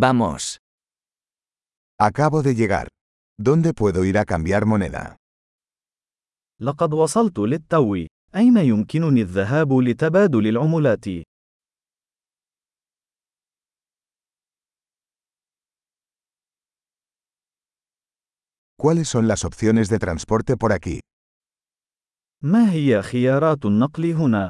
Vamos. Acabo de llegar. ¿Dónde puedo ir a cambiar moneda? لقد وصلت للتو. أين يمكنني الذهاب لتبادل العملات؟ ¿Cuáles son las opciones de transporte por aquí? ما هي خيارات النقل هنا؟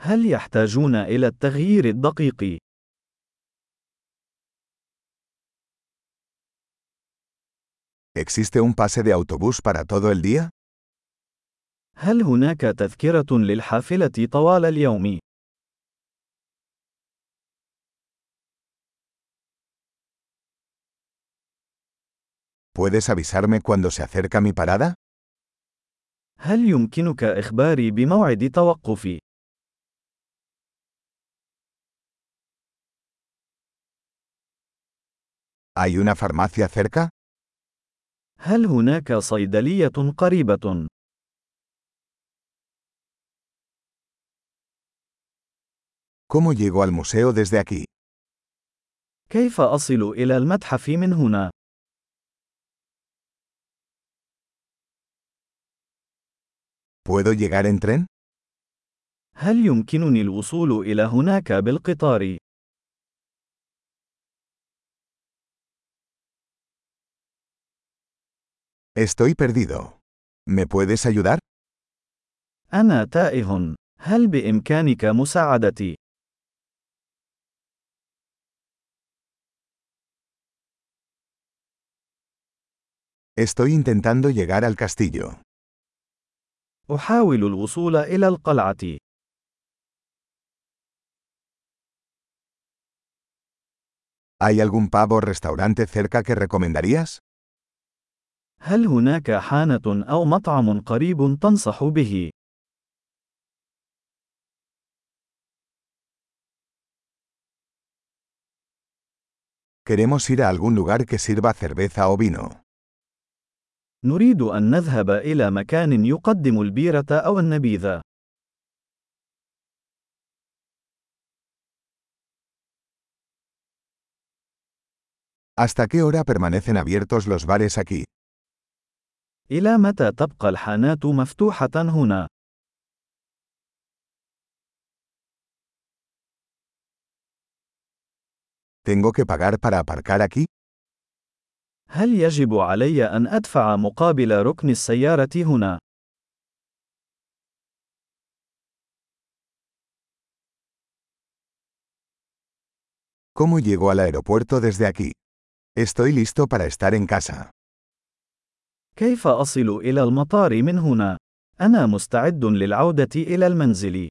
هل يحتاجون إلى التغيير الدقيق؟ ¿Existe un pase de autobús para todo el día? هل هناك تذكرة للحافلة طوال اليوم؟ ¿Puedes avisarme cuando se acerca mi parada? هل يمكنك إخباري بموعد توقفي؟ ¿Hay una farmacia cerca? هل هناك صيدلية قريبة؟ ¿Cómo llego al museo desde aquí? كيف أصل إلى المتحف من هنا؟ ¿Puedo llegar en tren? هل يمكنني الوصول إلى هناك بالقطار؟ Estoy perdido. ¿Me puedes ayudar? أنا تائه. هل بإمكانك مساعدتي؟ Estoy intentando llegar al castillo. أحاول الوصول إلى القلعة. ¿Hay algún pub o restaurante cerca que recomendarías? هل هناك حانة أو مطعم قريب تنصح به؟ Queremos ir a algún lugar que sirva cerveza o vino. نريد أن نذهب إلى مكان يقدم البيرة أو النبيذ. ¿Hasta qué hora permanecen abiertos los bares aquí? إلى متى تبقى الحانات مفتوحة هنا؟ ¿Tengo que pagar para aparcar aquí? هل يجب علي أن أدفع مقابل ركن السيارة هنا؟ ¿Cómo llego al aeropuerto desde aquí? Estoy listo para estar en casa. كيف أصل إلى المطار من هنا؟ أنا مستعد للعودة إلى المنزل.